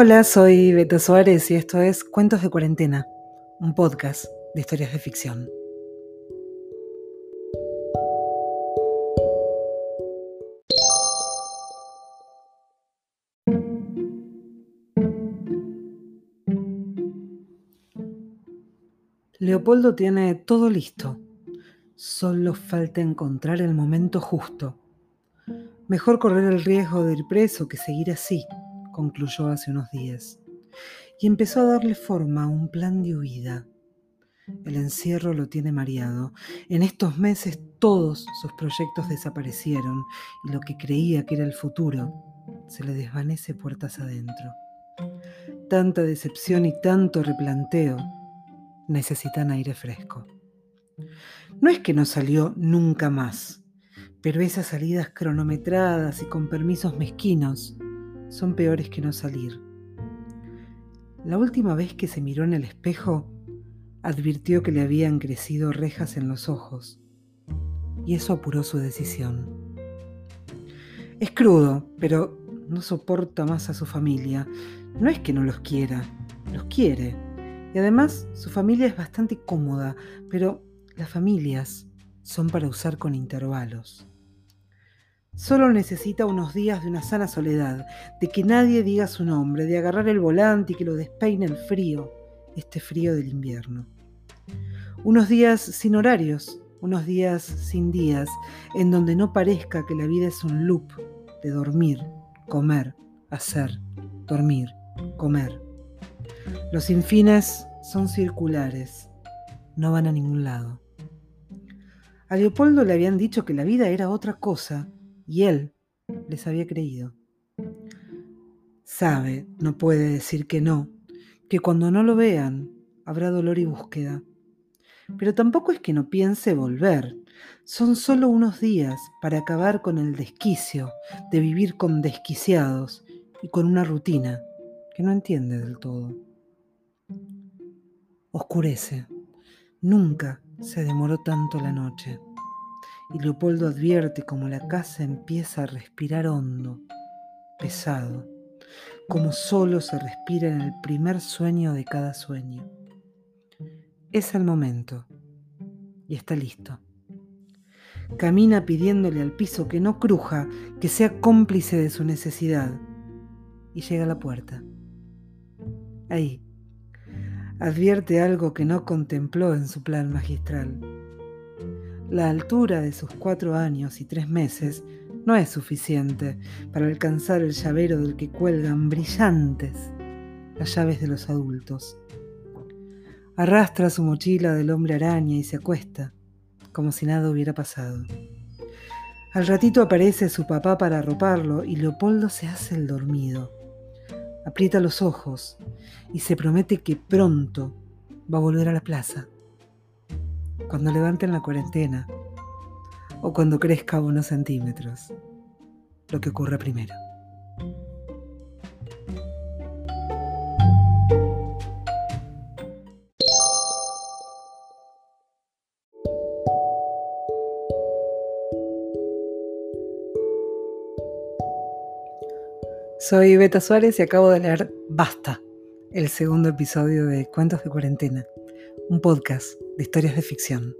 Hola, soy Beta Suárez y esto es Cuentos de Cuarentena, un podcast de historias de ficción. Leopoldo tiene todo listo. Solo falta encontrar el momento justo. Mejor correr el riesgo de ir preso que seguir así concluyó hace unos días, y empezó a darle forma a un plan de huida. El encierro lo tiene mareado. En estos meses todos sus proyectos desaparecieron y lo que creía que era el futuro se le desvanece puertas adentro. Tanta decepción y tanto replanteo necesitan aire fresco. No es que no salió nunca más, pero esas salidas cronometradas y con permisos mezquinos son peores que no salir. La última vez que se miró en el espejo, advirtió que le habían crecido rejas en los ojos, y eso apuró su decisión. Es crudo, pero no soporta más a su familia. No es que no los quiera, los quiere. Y además su familia es bastante cómoda, pero las familias son para usar con intervalos. Solo necesita unos días de una sana soledad, de que nadie diga su nombre, de agarrar el volante y que lo despeine el frío, este frío del invierno. Unos días sin horarios, unos días sin días, en donde no parezca que la vida es un loop de dormir, comer, hacer, dormir, comer. Los infines son circulares, no van a ningún lado. A Leopoldo le habían dicho que la vida era otra cosa y él les había creído. Sabe, no puede decir que no, que cuando no lo vean habrá dolor y búsqueda. Pero tampoco es que no piense volver. Son solo unos días para acabar con el desquicio de vivir con desquiciados y con una rutina que no entiende del todo. Oscurece. Nunca se demoró tanto la noche y Leopoldo advierte como la casa empieza a respirar hondo, pesado, como solo se respira en el primer sueño de cada sueño. Es el momento y está listo. Camina pidiéndole al piso que no cruja, que sea cómplice de su necesidad y llega a la puerta. Ahí, advierte algo que no contempló en su plan magistral la altura de sus cuatro años y tres meses no es suficiente para alcanzar el llavero del que cuelgan brillantes las llaves de los adultos. Arrastra su mochila del hombre araña y se acuesta, como si nada hubiera pasado. Al ratito aparece su papá para arroparlo y Leopoldo se hace el dormido. Aprieta los ojos y se promete que pronto va a volver a la plaza cuando levanten la cuarentena o cuando crezca unos centímetros, lo que ocurra primero. Soy Beta Suárez y acabo de leer Basta, el segundo episodio de Cuentos de Cuarentena, un podcast de historias de ficción.